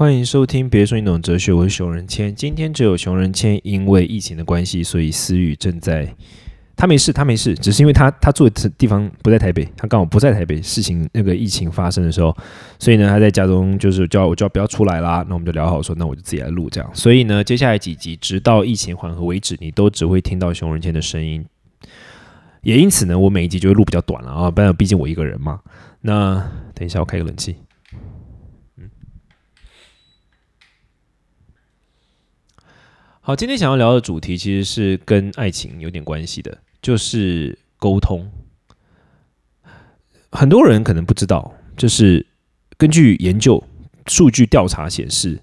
欢迎收听，别说你懂哲学，我是熊仁谦。今天只有熊仁谦，因为疫情的关系，所以思雨正在。他没事，他没事，只是因为他他住的地方不在台北，他刚好不在台北。事情那个疫情发生的时候，所以呢，他在家中就是叫我叫不要出来啦。那我们就聊好说，那我就自己来录这样。所以呢，接下来几集直到疫情缓和为止，你都只会听到熊仁谦的声音。也因此呢，我每一集就会录比较短了啊，不然毕竟我一个人嘛。那等一下，我开个冷气。好，今天想要聊的主题其实是跟爱情有点关系的，就是沟通。很多人可能不知道，就是根据研究数据调查显示，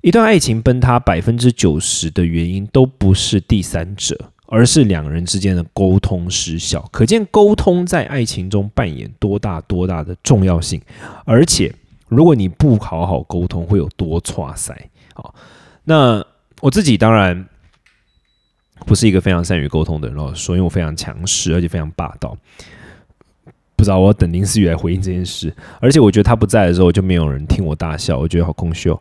一段爱情崩塌百分之九十的原因都不是第三者，而是两人之间的沟通失效。可见沟通在爱情中扮演多大多大的重要性，而且如果你不好好沟通，会有多差塞。好，那。我自己当然不是一个非常善于沟通的人，哦，所以，我非常强势，而且非常霸道。不知道我要等林思雨来回应这件事，而且我觉得他不在的时候，就没有人听我大笑，我觉得好空虚哦。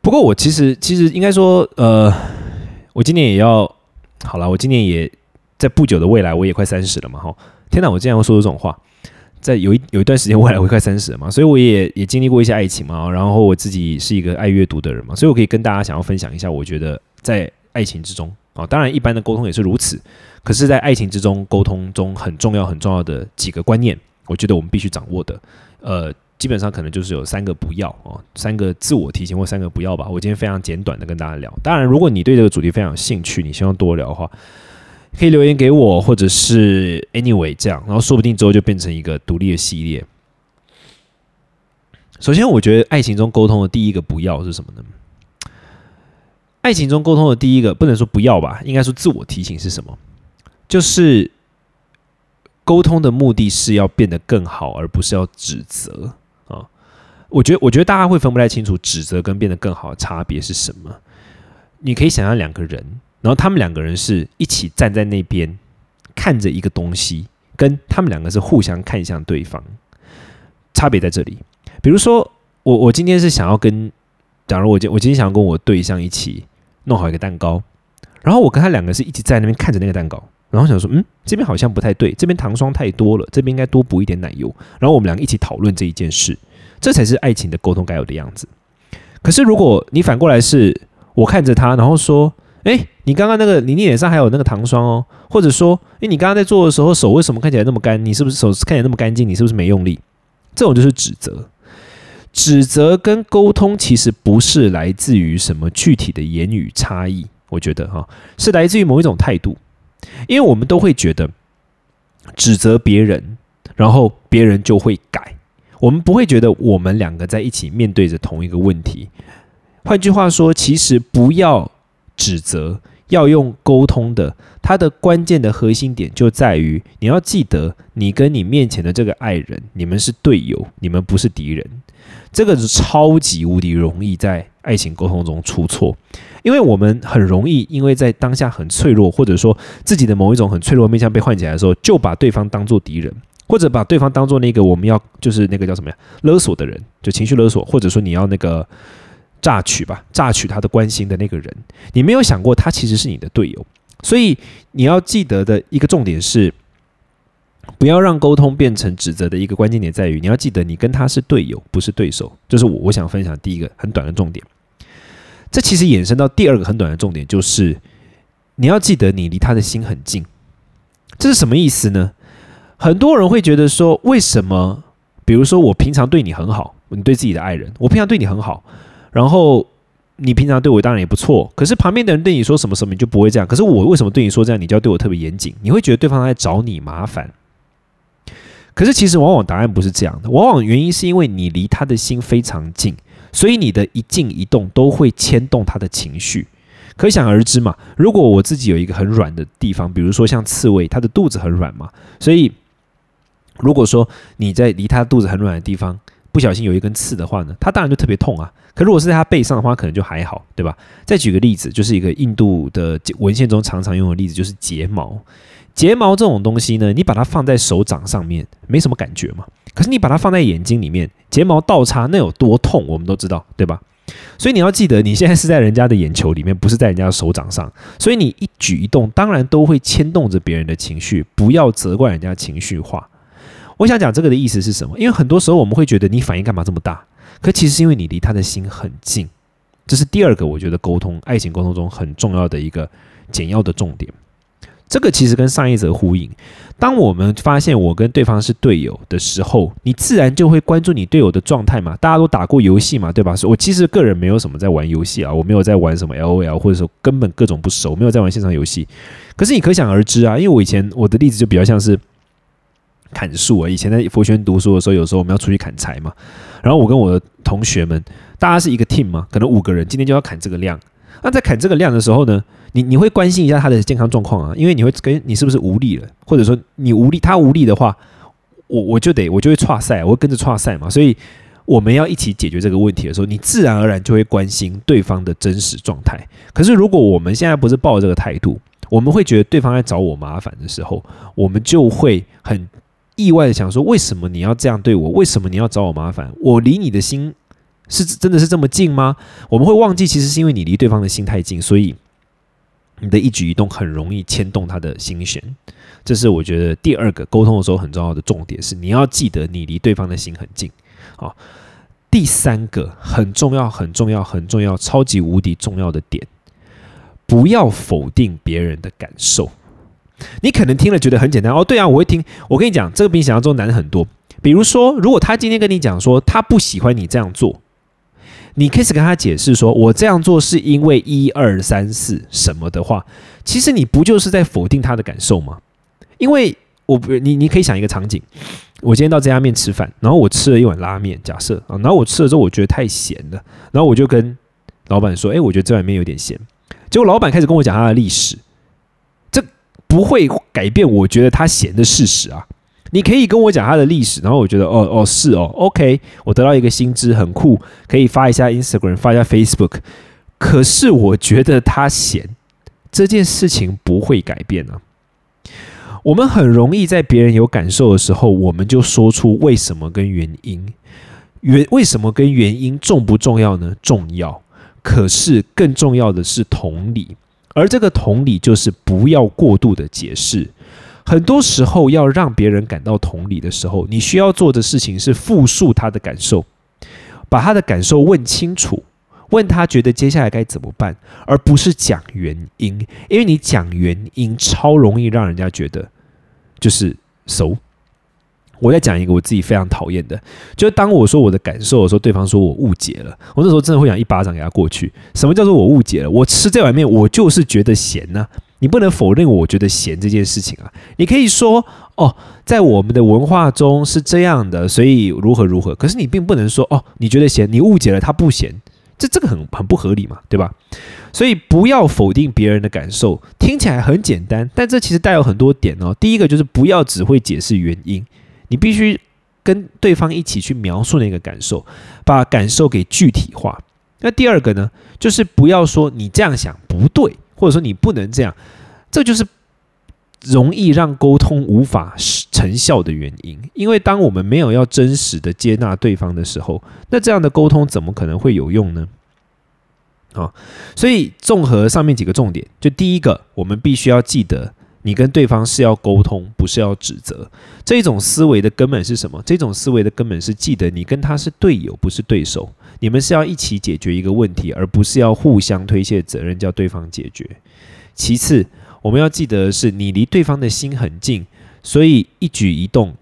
不过我其实其实应该说，呃，我今年也要好了，我今年也在不久的未来，我也快三十了嘛，哈！天哪，我竟然会说这种话。在有一有一段时间，未来会快三十了嘛，所以我也也经历过一些爱情嘛，然后我自己是一个爱阅读的人嘛，所以我可以跟大家想要分享一下，我觉得在爱情之中啊，当然一般的沟通也是如此，可是，在爱情之中沟通中很重要很重要的几个观念，我觉得我们必须掌握的，呃，基本上可能就是有三个不要啊，三个自我提醒或三个不要吧。我今天非常简短的跟大家聊，当然，如果你对这个主题非常有兴趣，你希望多聊的话。可以留言给我，或者是 anyway 这样，然后说不定之后就变成一个独立的系列。首先，我觉得爱情中沟通的第一个不要是什么呢？爱情中沟通的第一个不能说不要吧，应该说自我提醒是什么？就是沟通的目的是要变得更好，而不是要指责啊。我觉得，我觉得大家会分不太清楚指责跟变得更好的差别是什么。你可以想象两个人。然后他们两个人是一起站在那边看着一个东西，跟他们两个是互相看向对方，差别在这里。比如说，我我今天是想要跟，假如我今我今天想要跟我对象一起弄好一个蛋糕，然后我跟他两个是一起在那边看着那个蛋糕，然后想说，嗯，这边好像不太对，这边糖霜太多了，这边应该多补一点奶油。然后我们两个一起讨论这一件事，这才是爱情的沟通该有的样子。可是如果你反过来是我看着他，然后说。哎，你刚刚那个，你脸上还有那个糖霜哦，或者说，哎，你刚刚在做的时候手为什么看起来那么干？你是不是手看起来那么干净？你是不是没用力？这种就是指责。指责跟沟通其实不是来自于什么具体的言语差异，我觉得哈，是来自于某一种态度。因为我们都会觉得指责别人，然后别人就会改。我们不会觉得我们两个在一起面对着同一个问题。换句话说，其实不要。指责要用沟通的，它的关键的核心点就在于你要记得，你跟你面前的这个爱人，你们是队友，你们不是敌人。这个是超级无敌容易在爱情沟通中出错，因为我们很容易因为在当下很脆弱，或者说自己的某一种很脆弱面向被唤起来的时候，就把对方当做敌人，或者把对方当做那个我们要就是那个叫什么呀勒索的人，就情绪勒索，或者说你要那个。榨取吧，榨取他的关心的那个人，你没有想过他其实是你的队友，所以你要记得的一个重点是，不要让沟通变成指责的一个关键点在于，你要记得你跟他是队友，不是对手。这是我我想分享第一个很短的重点。这其实衍生到第二个很短的重点，就是你要记得你离他的心很近。这是什么意思呢？很多人会觉得说，为什么？比如说我平常对你很好，你对自己的爱人，我平常对你很好。然后你平常对我当然也不错，可是旁边的人对你说什么什么你就不会这样。可是我为什么对你说这样，你就要对我特别严谨？你会觉得对方在找你麻烦。可是其实往往答案不是这样的，往往原因是因为你离他的心非常近，所以你的一静一动都会牵动他的情绪。可想而知嘛，如果我自己有一个很软的地方，比如说像刺猬，它的肚子很软嘛，所以如果说你在离它肚子很软的地方。不小心有一根刺的话呢，它当然就特别痛啊。可如果是在它背上的话，可能就还好，对吧？再举个例子，就是一个印度的文献中常常用的例子，就是睫毛。睫毛这种东西呢，你把它放在手掌上面没什么感觉嘛。可是你把它放在眼睛里面，睫毛倒插那有多痛，我们都知道，对吧？所以你要记得，你现在是在人家的眼球里面，不是在人家的手掌上。所以你一举一动，当然都会牵动着别人的情绪。不要责怪人家情绪化。我想讲这个的意思是什么？因为很多时候我们会觉得你反应干嘛这么大？可其实是因为你离他的心很近。这是第二个，我觉得沟通爱情沟通中很重要的一个简要的重点。这个其实跟上一则呼应。当我们发现我跟对方是队友的时候，你自然就会关注你队友的状态嘛。大家都打过游戏嘛，对吧？我其实个人没有什么在玩游戏啊，我没有在玩什么 L O L，或者说根本各种不熟，没有在玩线上游戏。可是你可想而知啊，因为我以前我的例子就比较像是砍树啊。以前在佛学院读书的时候，有时候我们要出去砍柴嘛，然后我跟我的同学们，大家是一个 team 嘛，可能五个人，今天就要砍这个量。那在砍这个量的时候呢？你你会关心一下他的健康状况啊，因为你会跟你是不是无力了，或者说你无力，他无力的话，我我就得我就会岔赛，我会跟着岔赛嘛。所以我们要一起解决这个问题的时候，你自然而然就会关心对方的真实状态。可是如果我们现在不是抱这个态度，我们会觉得对方在找我麻烦的时候，我们就会很意外的想说，为什么你要这样对我？为什么你要找我麻烦？我离你的心是真的是这么近吗？我们会忘记，其实是因为你离对方的心太近，所以。你的一举一动很容易牵动他的心弦，这是我觉得第二个沟通的时候很重要的重点，是你要记得你离对方的心很近。好，第三个很重要、很重要、很重要、超级无敌重要的点，不要否定别人的感受。你可能听了觉得很简单哦，对啊，我会听。我跟你讲，这个比你想象中难很多。比如说，如果他今天跟你讲说他不喜欢你这样做。你开始跟他解释说，我这样做是因为一二三四什么的话，其实你不就是在否定他的感受吗？因为我不，你你可以想一个场景，我今天到这家面吃饭，然后我吃了一碗拉面，假设啊，然后我吃了之后我觉得太咸了，然后我就跟老板说，哎，我觉得这碗面有点咸。结果老板开始跟我讲他的历史，不会改变我觉得他闲的事实啊。你可以跟我讲他的历史，然后我觉得哦哦是哦，OK，我得到一个新知，很酷，可以发一下 Instagram，发一下 Facebook。可是我觉得他闲，这件事情不会改变啊。我们很容易在别人有感受的时候，我们就说出为什么跟原因。原为什么跟原因重不重要呢？重要。可是更重要的是同理，而这个同理就是不要过度的解释。很多时候，要让别人感到同理的时候，你需要做的事情是复述他的感受，把他的感受问清楚，问他觉得接下来该怎么办，而不是讲原因，因为你讲原因超容易让人家觉得就是熟。我再讲一个我自己非常讨厌的，就是当我说我的感受的时候，对方说我误解了，我那时候真的会想一巴掌给他过去。什么叫做我误解了？我吃这碗面，我就是觉得咸呢。你不能否认我觉得咸这件事情啊。你可以说哦，在我们的文化中是这样的，所以如何如何。可是你并不能说哦，你觉得咸，你误解了他不咸，这这个很很不合理嘛，对吧？所以不要否定别人的感受，听起来很简单，但这其实带有很多点哦。第一个就是不要只会解释原因。你必须跟对方一起去描述那个感受，把感受给具体化。那第二个呢，就是不要说你这样想不对，或者说你不能这样，这就是容易让沟通无法成效的原因。因为当我们没有要真实的接纳对方的时候，那这样的沟通怎么可能会有用呢？啊，所以综合上面几个重点，就第一个，我们必须要记得。你跟对方是要沟通，不是要指责。这种思维的根本是什么？这种思维的根本是记得你跟他是队友，不是对手。你们是要一起解决一个问题，而不是要互相推卸责任，叫对方解决。其次，我们要记得的是，你离对方的心很近，所以一举一动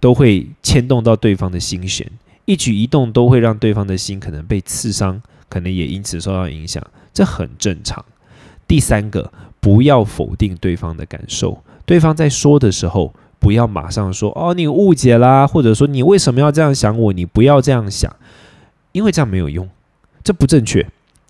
都会牵动到对方的心弦，一举一动都会让对方的心可能被刺伤，可能也因此受到影响，这很正常。第三个。不要否定对方的感受，对方在说的时候，不要马上说“哦，你误解啦”，或者说“你为什么要这样想我？”你不要这样想，因为这样没有用，这不正确，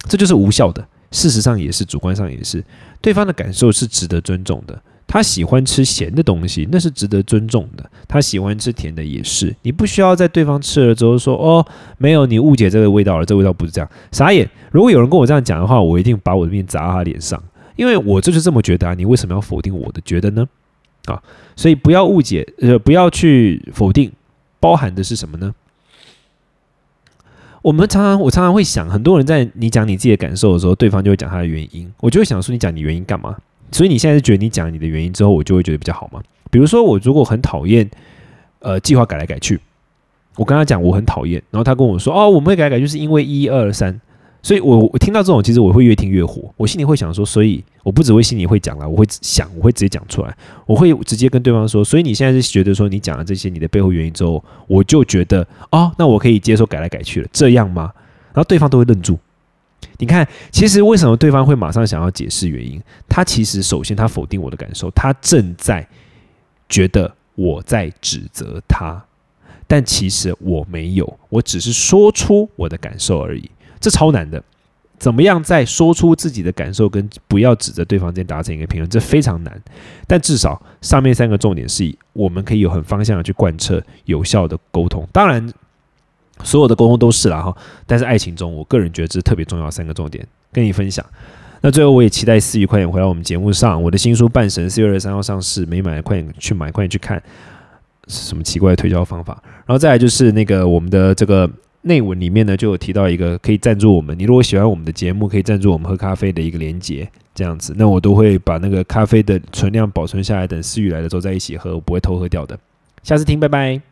这就是无效的。事实上也是，主观上也是，对方的感受是值得尊重的。他喜欢吃咸的东西，那是值得尊重的；他喜欢吃甜的，也是。你不需要在对方吃了之后说：“哦，没有，你误解这个味道了，这味道不是这样。”傻眼！如果有人跟我这样讲的话，我一定把我的面砸他脸上。因为我就是这么觉得啊，你为什么要否定我的觉得呢？啊，所以不要误解，呃，不要去否定包含的是什么呢？我们常常，我常常会想，很多人在你讲你自己的感受的时候，对方就会讲他的原因。我就会想说，你讲你原因干嘛？所以你现在是觉得你讲你的原因之后，我就会觉得比较好吗？比如说，我如果很讨厌，呃，计划改来改去，我跟他讲我很讨厌，然后他跟我说，哦，我们会改来改去是因为一二三。所以，我我听到这种，其实我会越听越火。我心里会想说，所以我不只会心里会讲啦，我会想，我会直接讲出来，我会直接跟对方说。所以你现在是觉得说，你讲了这些你的背后原因之后，我就觉得，哦，那我可以接受改来改去了，这样吗？然后对方都会愣住。你看，其实为什么对方会马上想要解释原因？他其实首先他否定我的感受，他正在觉得我在指责他，但其实我没有，我只是说出我的感受而已。这超难的，怎么样在说出自己的感受跟不要指责对方之间达成一个平衡？这非常难。但至少上面三个重点是，我们可以有很方向的去贯彻有效的沟通。当然，所有的沟通都是啦哈。但是爱情中，我个人觉得这是特别重要三个重点，跟你分享。那最后，我也期待思雨快点回到我们节目上。我的新书《半神》四月二十三号上市，没买快点去买，快点去看。什么奇怪的推销方法？然后再来就是那个我们的这个。内文里面呢，就有提到一个可以赞助我们。你如果喜欢我们的节目，可以赞助我们喝咖啡的一个连接，这样子，那我都会把那个咖啡的存量保存下来，等思雨来的时候再一起喝，我不会偷喝掉的。下次听，拜拜。